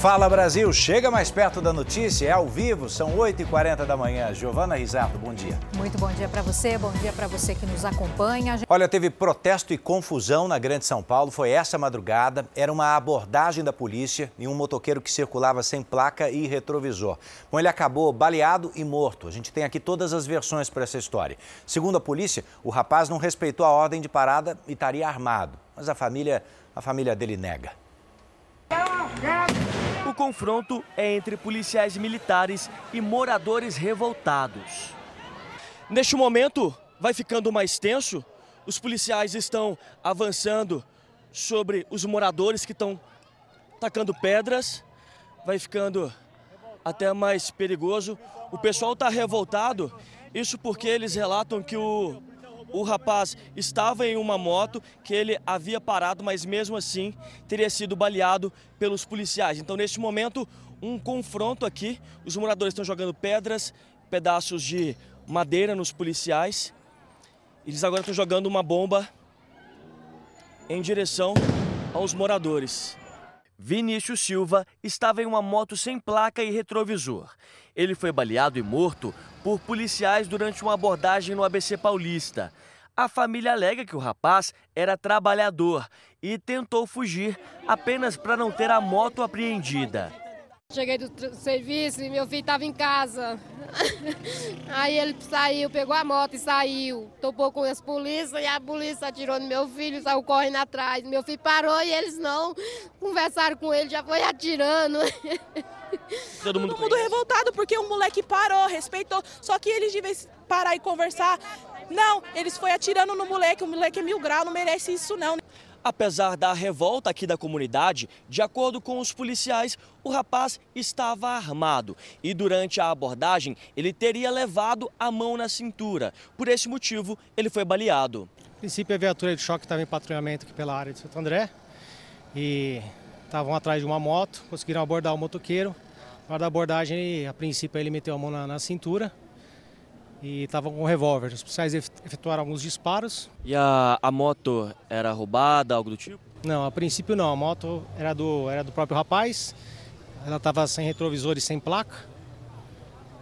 Fala Brasil, chega mais perto da notícia, é ao vivo, são 8h40 da manhã. Giovana Risato, bom dia. Muito bom dia para você, bom dia para você que nos acompanha. Olha, teve protesto e confusão na Grande São Paulo, foi essa madrugada. Era uma abordagem da polícia em um motoqueiro que circulava sem placa e retrovisor. Bom, ele acabou baleado e morto. A gente tem aqui todas as versões para essa história. Segundo a polícia, o rapaz não respeitou a ordem de parada e estaria armado. Mas a família, a família dele nega. O confronto é entre policiais militares e moradores revoltados. Neste momento, vai ficando mais tenso. Os policiais estão avançando sobre os moradores que estão tacando pedras. Vai ficando até mais perigoso. O pessoal está revoltado. Isso porque eles relatam que o o rapaz estava em uma moto que ele havia parado, mas mesmo assim teria sido baleado pelos policiais. Então, neste momento, um confronto aqui. Os moradores estão jogando pedras, pedaços de madeira nos policiais. Eles agora estão jogando uma bomba em direção aos moradores. Vinícius Silva estava em uma moto sem placa e retrovisor. Ele foi baleado e morto por policiais durante uma abordagem no ABC Paulista. A família alega que o rapaz era trabalhador e tentou fugir apenas para não ter a moto apreendida. Cheguei do serviço e meu filho estava em casa. Aí ele saiu, pegou a moto e saiu. Topou com as polícias e a polícia atirou no meu filho, saiu correndo atrás. Meu filho parou e eles não conversaram com ele, já foi atirando. Todo mundo, Todo mundo revoltado porque o moleque parou, respeitou. Só que eles devem parar e conversar não, eles foi atirando no moleque, o moleque é mil graus, não merece isso não. Apesar da revolta aqui da comunidade, de acordo com os policiais, o rapaz estava armado e durante a abordagem ele teria levado a mão na cintura. Por esse motivo, ele foi baleado. A princípio, a viatura de choque estava em patrulhamento aqui pela área de Santo André e estavam atrás de uma moto, conseguiram abordar o motoqueiro. Na hora da abordagem, a princípio, ele meteu a mão na, na cintura e estavam com um revólver. Os policiais efetuaram alguns disparos. E a, a moto era roubada, algo do tipo? Não, a princípio não. A moto era do, era do próprio rapaz. Ela estava sem retrovisor e sem placa.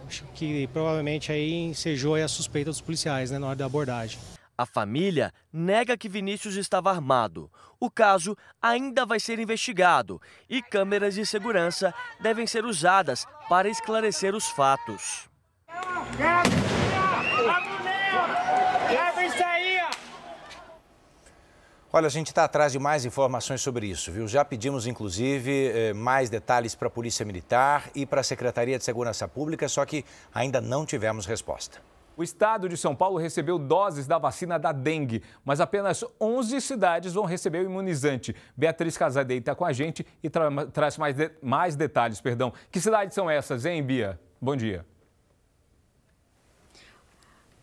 Acho que provavelmente aí ensejou a suspeita dos policiais né, na hora da abordagem. A família nega que Vinícius estava armado. O caso ainda vai ser investigado e câmeras de segurança devem ser usadas para esclarecer os fatos. Olha, a gente está atrás de mais informações sobre isso, viu? Já pedimos, inclusive, eh, mais detalhes para a Polícia Militar e para a Secretaria de Segurança Pública, só que ainda não tivemos resposta. O estado de São Paulo recebeu doses da vacina da dengue, mas apenas 11 cidades vão receber o imunizante. Beatriz Casadei está com a gente e tra traz mais, de mais detalhes. Perdão. Que cidades são essas, hein, Bia? Bom dia.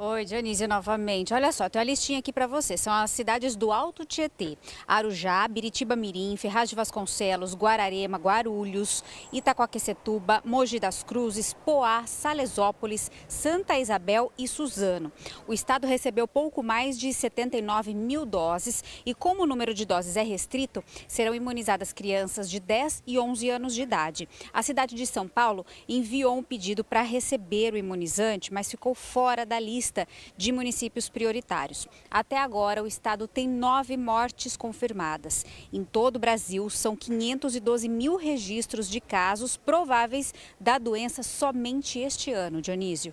Oi, Dionísio, novamente. Olha só, tem uma listinha aqui para você. São as cidades do Alto Tietê. Arujá, Biritiba Mirim, Ferraz de Vasconcelos, Guararema, Guarulhos, Itacoaquecetuba, Mogi das Cruzes, Poá, Salesópolis, Santa Isabel e Suzano. O estado recebeu pouco mais de 79 mil doses e como o número de doses é restrito, serão imunizadas crianças de 10 e 11 anos de idade. A cidade de São Paulo enviou um pedido para receber o imunizante, mas ficou fora da lista lista de municípios prioritários. Até agora, o estado tem nove mortes confirmadas. Em todo o Brasil, são 512 mil registros de casos prováveis da doença somente este ano, Dionísio.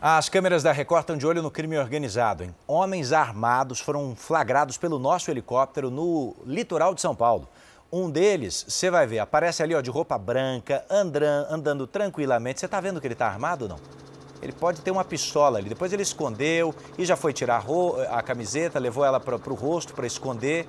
As câmeras da Record estão de olho no crime organizado. Hein? Homens armados foram flagrados pelo nosso helicóptero no litoral de São Paulo. Um deles, você vai ver, aparece ali ó, de roupa branca, andando, andando tranquilamente. Você está vendo que ele está armado ou não? Ele pode ter uma pistola ali. Depois ele escondeu e já foi tirar a camiseta, levou ela para o rosto para esconder.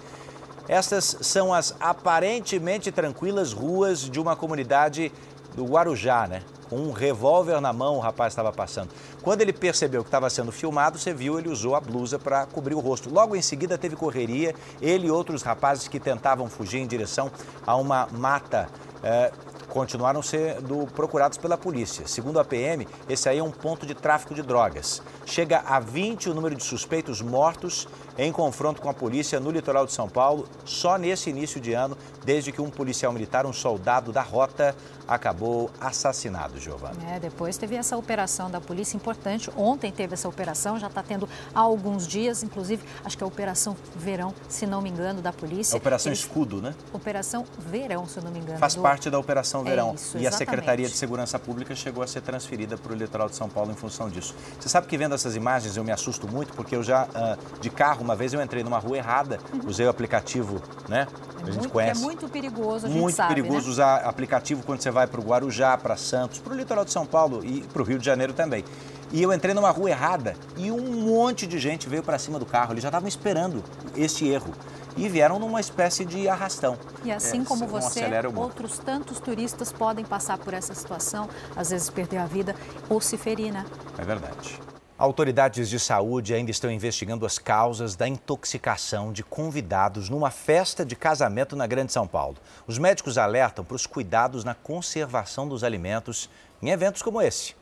Essas são as aparentemente tranquilas ruas de uma comunidade do Guarujá, né? Com um revólver na mão o rapaz estava passando. Quando ele percebeu que estava sendo filmado, você viu, ele usou a blusa para cobrir o rosto. Logo em seguida teve correria, ele e outros rapazes que tentavam fugir em direção a uma mata. É, continuaram sendo procurados pela polícia. Segundo a PM, esse aí é um ponto de tráfico de drogas. Chega a 20 o número de suspeitos mortos em confronto com a polícia no litoral de São Paulo, só nesse início de ano, desde que um policial militar, um soldado da rota, acabou assassinado, Giovana. É, depois teve essa operação da polícia importante. Ontem teve essa operação, já está tendo há alguns dias, inclusive, acho que é a Operação Verão, se não me engano, da polícia. É Operação Eles... Escudo, né? Operação Verão, se não me engano. Faz do... parte da Operação Verão. É isso, e a Secretaria de Segurança Pública chegou a ser transferida para o litoral de São Paulo em função disso. Você sabe que vendo essas imagens eu me assusto muito, porque eu já, uh, de carro, uma vez eu entrei numa rua errada, uhum. usei o aplicativo, né? É a gente muito, conhece. É muito perigoso, a gente Muito sabe, perigoso né? usar aplicativo quando você vai para o Guarujá, para Santos, para o litoral de São Paulo e para o Rio de Janeiro também. E eu entrei numa rua errada e um monte de gente veio para cima do carro. Eles já estavam esperando este erro e vieram numa espécie de arrastão. E assim é, como você, outros tantos turistas podem passar por essa situação, às vezes perder a vida ou se ferir, né? É verdade. Autoridades de saúde ainda estão investigando as causas da intoxicação de convidados numa festa de casamento na Grande São Paulo. Os médicos alertam para os cuidados na conservação dos alimentos em eventos como esse.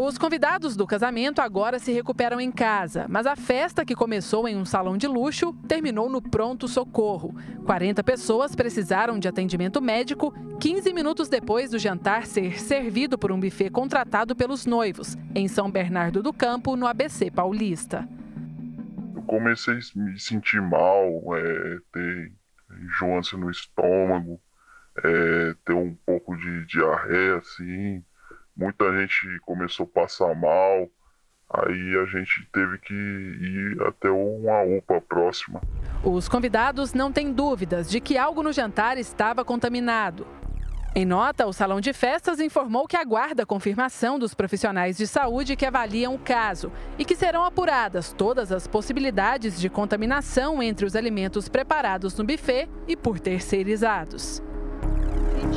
Os convidados do casamento agora se recuperam em casa, mas a festa, que começou em um salão de luxo, terminou no pronto-socorro. 40 pessoas precisaram de atendimento médico 15 minutos depois do jantar ser servido por um buffet contratado pelos noivos, em São Bernardo do Campo, no ABC Paulista. Eu comecei a me sentir mal, é, ter enjoância no estômago, é, ter um pouco de diarreia, assim muita gente começou a passar mal, aí a gente teve que ir até uma UPA próxima. Os convidados não têm dúvidas de que algo no jantar estava contaminado. Em nota, o Salão de Festas informou que aguarda a confirmação dos profissionais de saúde que avaliam o caso e que serão apuradas todas as possibilidades de contaminação entre os alimentos preparados no buffet e por terceirizados.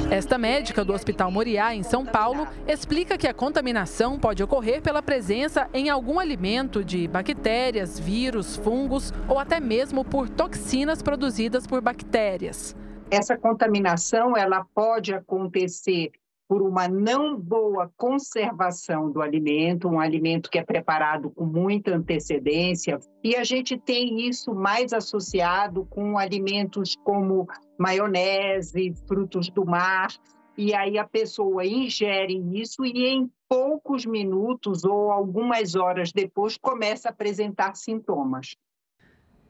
Esta médica do Hospital Moriá, em São Paulo, explica que a contaminação pode ocorrer pela presença em algum alimento de bactérias, vírus, fungos ou até mesmo por toxinas produzidas por bactérias. Essa contaminação ela pode acontecer por uma não boa conservação do alimento, um alimento que é preparado com muita antecedência. E a gente tem isso mais associado com alimentos como maionese, frutos do mar. E aí a pessoa ingere isso e em poucos minutos ou algumas horas depois começa a apresentar sintomas.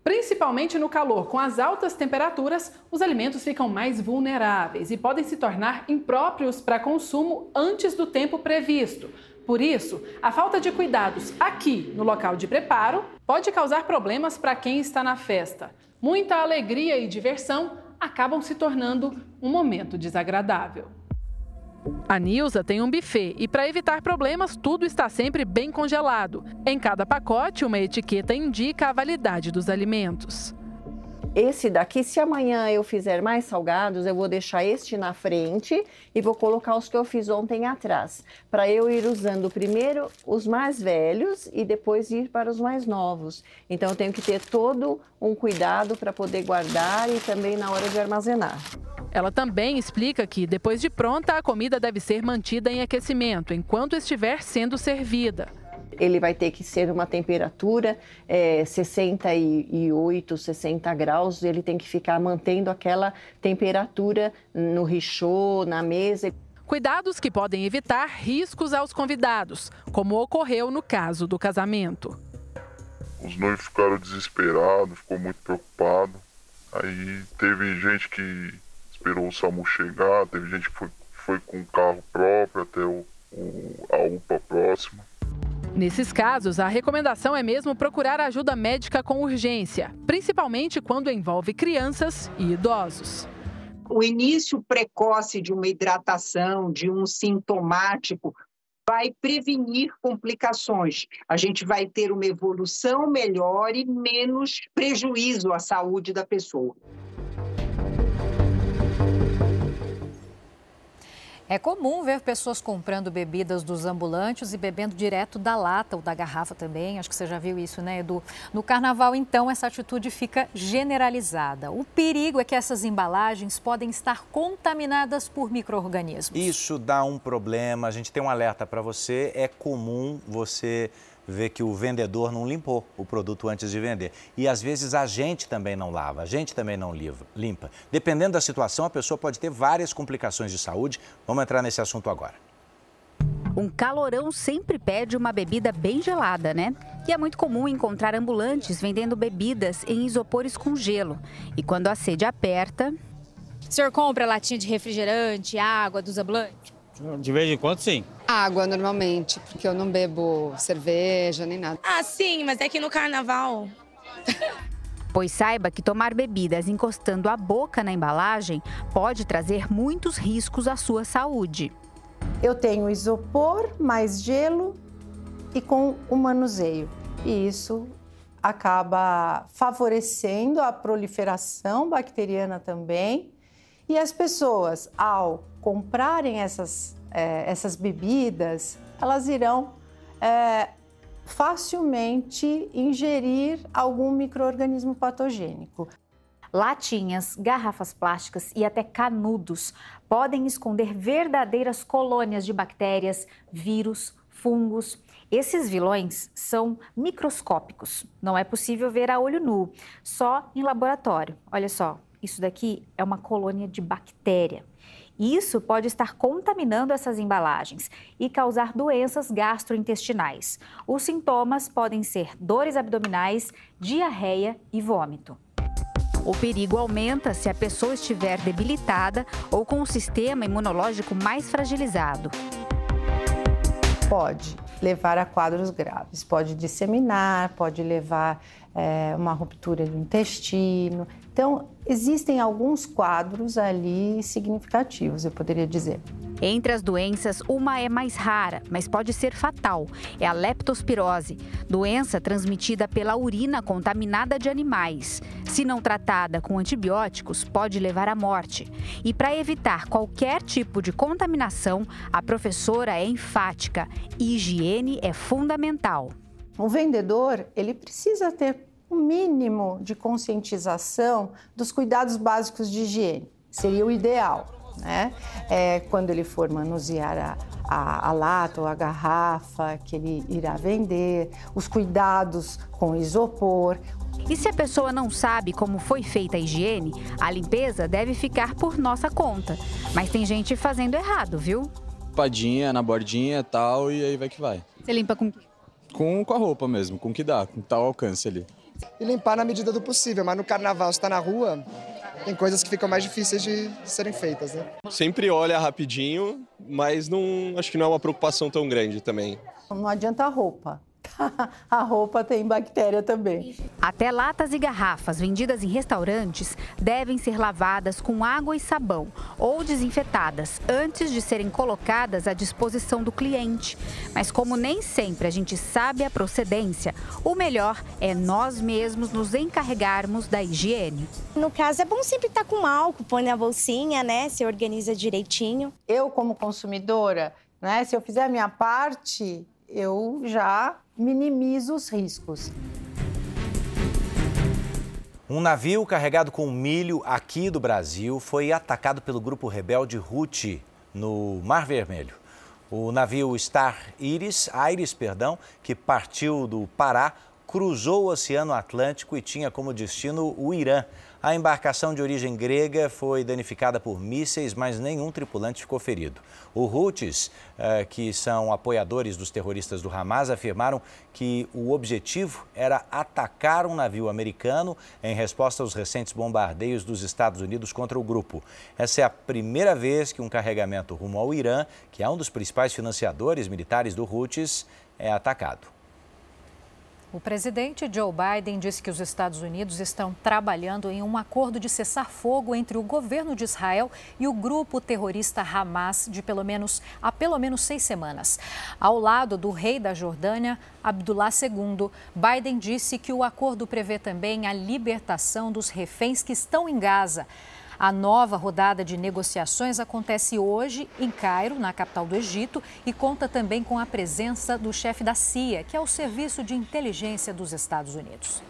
Principalmente no calor, com as altas temperaturas, os alimentos ficam mais vulneráveis e podem se tornar impróprios para consumo antes do tempo previsto. Por isso, a falta de cuidados aqui no local de preparo pode causar problemas para quem está na festa. Muita alegria e diversão acabam se tornando um momento desagradável. A Nilza tem um buffet e, para evitar problemas, tudo está sempre bem congelado. Em cada pacote, uma etiqueta indica a validade dos alimentos. Esse daqui, se amanhã eu fizer mais salgados, eu vou deixar este na frente e vou colocar os que eu fiz ontem atrás, para eu ir usando primeiro os mais velhos e depois ir para os mais novos. Então eu tenho que ter todo um cuidado para poder guardar e também na hora de armazenar. Ela também explica que, depois de pronta, a comida deve ser mantida em aquecimento enquanto estiver sendo servida. Ele vai ter que ser uma temperatura é, 68, 60 graus, ele tem que ficar mantendo aquela temperatura no richô, na mesa. Cuidados que podem evitar riscos aos convidados, como ocorreu no caso do casamento. Os noivos ficaram desesperados, ficou muito preocupado. Aí teve gente que esperou o SAMU chegar, teve gente que foi, foi com carro próprio até o, o, a UPA próxima. Nesses casos, a recomendação é mesmo procurar ajuda médica com urgência, principalmente quando envolve crianças e idosos. O início precoce de uma hidratação, de um sintomático, vai prevenir complicações. A gente vai ter uma evolução melhor e menos prejuízo à saúde da pessoa. É comum ver pessoas comprando bebidas dos ambulantes e bebendo direto da lata ou da garrafa também. Acho que você já viu isso, né, Edu? No carnaval, então, essa atitude fica generalizada. O perigo é que essas embalagens podem estar contaminadas por micro-organismos. Isso dá um problema. A gente tem um alerta para você. É comum você vê que o vendedor não limpou o produto antes de vender. E às vezes a gente também não lava, a gente também não limpa. Dependendo da situação, a pessoa pode ter várias complicações de saúde. Vamos entrar nesse assunto agora. Um calorão sempre pede uma bebida bem gelada, né? E é muito comum encontrar ambulantes vendendo bebidas em isopores com gelo. E quando a sede aperta. O senhor compra latinha de refrigerante, água dos ambulantes? De vez em quando, sim. Água, normalmente, porque eu não bebo cerveja nem nada. Ah, sim, mas é que no carnaval. Pois saiba que tomar bebidas encostando a boca na embalagem pode trazer muitos riscos à sua saúde. Eu tenho isopor mais gelo e com o manuseio. E isso acaba favorecendo a proliferação bacteriana também. E as pessoas, ao comprarem essas, é, essas bebidas, elas irão é, facilmente ingerir algum microorganismo patogênico. Latinhas, garrafas plásticas e até canudos podem esconder verdadeiras colônias de bactérias, vírus, fungos. Esses vilões são microscópicos. Não é possível ver a olho nu, só em laboratório. Olha só, isso daqui é uma colônia de bactéria. Isso pode estar contaminando essas embalagens e causar doenças gastrointestinais. Os sintomas podem ser dores abdominais, diarreia e vômito. O perigo aumenta se a pessoa estiver debilitada ou com o sistema imunológico mais fragilizado. Pode levar a quadros graves, pode disseminar, pode levar é, uma ruptura do intestino. Então, existem alguns quadros ali significativos, eu poderia dizer. Entre as doenças, uma é mais rara, mas pode ser fatal. É a leptospirose, doença transmitida pela urina contaminada de animais. Se não tratada com antibióticos, pode levar à morte. E para evitar qualquer tipo de contaminação, a professora é enfática: higiene é fundamental. O vendedor, ele precisa ter um mínimo de conscientização dos cuidados básicos de higiene. Seria o ideal, né? É, quando ele for manusear a, a, a, lata ou a garrafa que ele irá vender, os cuidados com isopor. E se a pessoa não sabe como foi feita a higiene, a limpeza deve ficar por nossa conta. Mas tem gente fazendo errado, viu? Padinha na bordinha e tal, e aí vai que vai. Você limpa com com, com a roupa mesmo, com o que dá, com tal alcance ali e limpar na medida do possível. Mas no carnaval, se está na rua, tem coisas que ficam mais difíceis de serem feitas, né? Sempre olha rapidinho, mas não acho que não é uma preocupação tão grande também. Não adianta a roupa. a roupa tem bactéria também. Até latas e garrafas vendidas em restaurantes devem ser lavadas com água e sabão ou desinfetadas antes de serem colocadas à disposição do cliente. Mas como nem sempre a gente sabe a procedência, o melhor é nós mesmos nos encarregarmos da higiene. No caso, é bom sempre estar com álcool, põe na bolsinha, né? Se organiza direitinho. Eu, como consumidora, né, se eu fizer a minha parte, eu já minimizo os riscos. Um navio carregado com milho aqui do Brasil foi atacado pelo grupo rebelde Houthi no Mar Vermelho. O navio Star Iris, Iris, perdão, que partiu do Pará, cruzou o Oceano Atlântico e tinha como destino o Irã. A embarcação de origem grega foi danificada por mísseis, mas nenhum tripulante ficou ferido. Os Houthis, eh, que são apoiadores dos terroristas do Hamas, afirmaram que o objetivo era atacar um navio americano em resposta aos recentes bombardeios dos Estados Unidos contra o grupo. Essa é a primeira vez que um carregamento rumo ao Irã, que é um dos principais financiadores militares do Houthis, é atacado. O presidente Joe Biden disse que os Estados Unidos estão trabalhando em um acordo de cessar fogo entre o governo de Israel e o grupo terrorista Hamas de pelo menos há pelo menos seis semanas. Ao lado do rei da Jordânia, Abdullah II, Biden disse que o acordo prevê também a libertação dos reféns que estão em Gaza. A nova rodada de negociações acontece hoje em Cairo, na capital do Egito, e conta também com a presença do chefe da CIA, que é o Serviço de Inteligência dos Estados Unidos.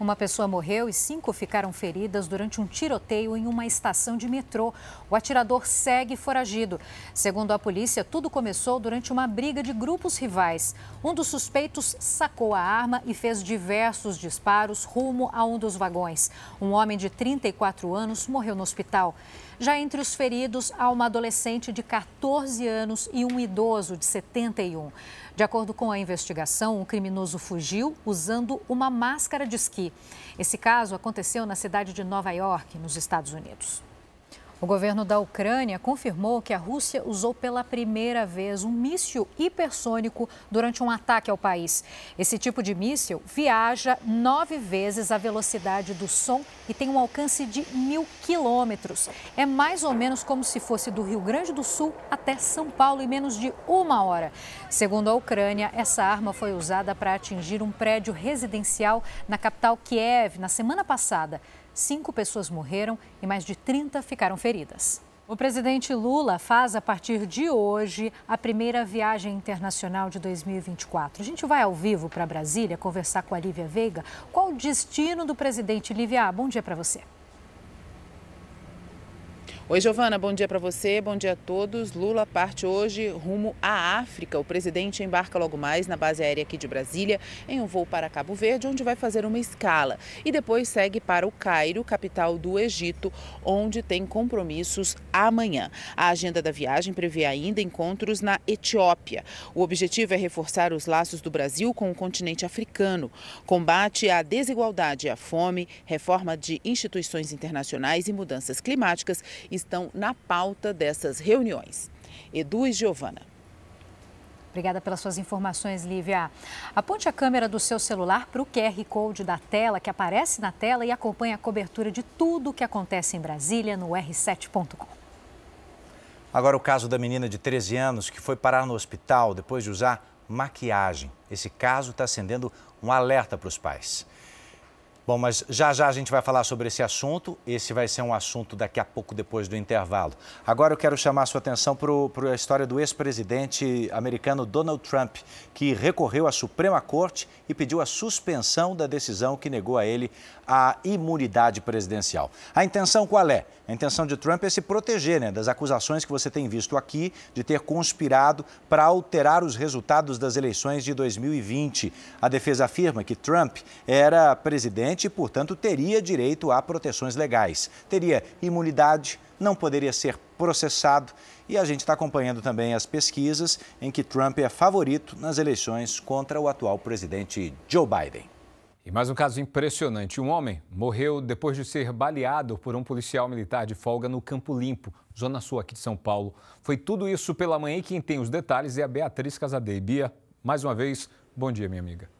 Uma pessoa morreu e cinco ficaram feridas durante um tiroteio em uma estação de metrô. O atirador segue foragido. Segundo a polícia, tudo começou durante uma briga de grupos rivais. Um dos suspeitos sacou a arma e fez diversos disparos rumo a um dos vagões. Um homem de 34 anos morreu no hospital. Já entre os feridos, há uma adolescente de 14 anos e um idoso de 71. De acordo com a investigação, o criminoso fugiu usando uma máscara de esqui. Esse caso aconteceu na cidade de Nova York, nos Estados Unidos. O governo da Ucrânia confirmou que a Rússia usou pela primeira vez um míssil hipersônico durante um ataque ao país. Esse tipo de míssil viaja nove vezes a velocidade do som e tem um alcance de mil quilômetros. É mais ou menos como se fosse do Rio Grande do Sul até São Paulo em menos de uma hora. Segundo a Ucrânia, essa arma foi usada para atingir um prédio residencial na capital Kiev na semana passada cinco pessoas morreram e mais de 30 ficaram feridas. O presidente Lula faz a partir de hoje a primeira viagem internacional de 2024. A gente vai ao vivo para Brasília conversar com a Lívia Veiga. Qual o destino do presidente Lívia? Bom dia para você. Oi, Giovana, bom dia para você, bom dia a todos. Lula parte hoje rumo à África. O presidente embarca logo mais na base aérea aqui de Brasília, em um voo para Cabo Verde, onde vai fazer uma escala. E depois segue para o Cairo, capital do Egito, onde tem compromissos amanhã. A agenda da viagem prevê ainda encontros na Etiópia. O objetivo é reforçar os laços do Brasil com o continente africano, combate à desigualdade e à fome, reforma de instituições internacionais e mudanças climáticas e estão na pauta dessas reuniões. Edu e Giovana. Obrigada pelas suas informações, Lívia. Aponte a câmera do seu celular para o QR Code da tela, que aparece na tela, e acompanhe a cobertura de tudo o que acontece em Brasília no r7.com. Agora, o caso da menina de 13 anos que foi parar no hospital depois de usar maquiagem. Esse caso está acendendo um alerta para os pais. Bom, mas já já a gente vai falar sobre esse assunto. Esse vai ser um assunto daqui a pouco, depois do intervalo. Agora eu quero chamar a sua atenção para a história do ex-presidente americano Donald Trump, que recorreu à Suprema Corte e pediu a suspensão da decisão que negou a ele a imunidade presidencial. A intenção qual é? A intenção de Trump é se proteger né, das acusações que você tem visto aqui de ter conspirado para alterar os resultados das eleições de 2020. A defesa afirma que Trump era presidente e, portanto, teria direito a proteções legais. Teria imunidade, não poderia ser processado e a gente está acompanhando também as pesquisas em que Trump é favorito nas eleições contra o atual presidente Joe Biden. E mais um caso impressionante. Um homem morreu depois de ser baleado por um policial militar de folga no Campo Limpo, zona sul aqui de São Paulo. Foi tudo isso pela manhã e quem tem os detalhes é a Beatriz Casadei. Bia, mais uma vez, bom dia, minha amiga.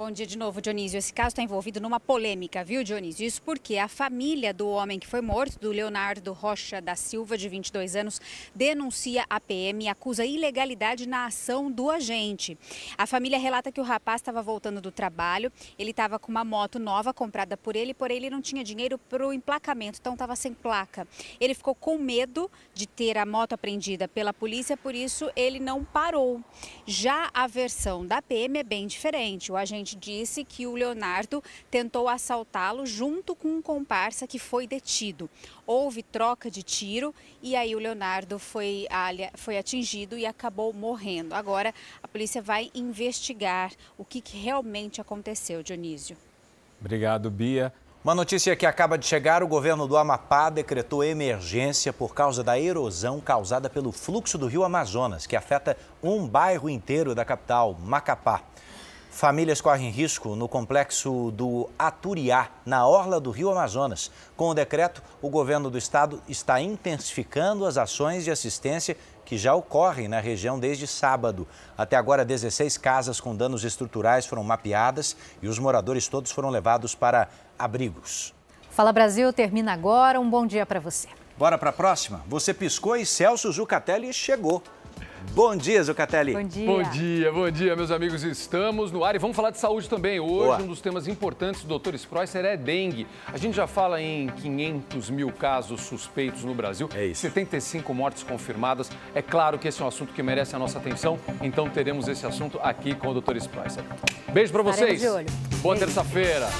Bom dia de novo, Dionísio. Esse caso está envolvido numa polêmica, viu, Dionísio? Isso porque a família do homem que foi morto, do Leonardo Rocha da Silva, de 22 anos, denuncia a PM e acusa ilegalidade na ação do agente. A família relata que o rapaz estava voltando do trabalho, ele estava com uma moto nova comprada por ele, porém ele não tinha dinheiro para o emplacamento, então estava sem placa. Ele ficou com medo de ter a moto apreendida pela polícia, por isso ele não parou. Já a versão da PM é bem diferente. O agente disse que o Leonardo tentou assaltá-lo junto com um comparsa que foi detido. Houve troca de tiro e aí o Leonardo foi, foi atingido e acabou morrendo. Agora a polícia vai investigar o que, que realmente aconteceu, Dionísio. Obrigado, Bia. Uma notícia que acaba de chegar: o governo do Amapá decretou emergência por causa da erosão causada pelo fluxo do rio Amazonas, que afeta um bairro inteiro da capital, Macapá. Famílias correm risco no complexo do Aturiá, na orla do Rio Amazonas. Com o decreto, o governo do estado está intensificando as ações de assistência que já ocorrem na região desde sábado. Até agora, 16 casas com danos estruturais foram mapeadas e os moradores todos foram levados para abrigos. Fala Brasil termina agora. Um bom dia para você. Bora para a próxima. Você piscou e Celso Zucatelli chegou. Bom dia, Zucatelli. Bom dia. Bom dia, bom dia, meus amigos. Estamos no ar e vamos falar de saúde também. Hoje, Boa. um dos temas importantes do Dr. Spreusser é dengue. A gente já fala em 500 mil casos suspeitos no Brasil, É isso. 75 mortes confirmadas. É claro que esse é um assunto que merece a nossa atenção, então teremos esse assunto aqui com o Dr. Spreusser. Beijo pra Estaremos vocês. de olho. Boa terça-feira.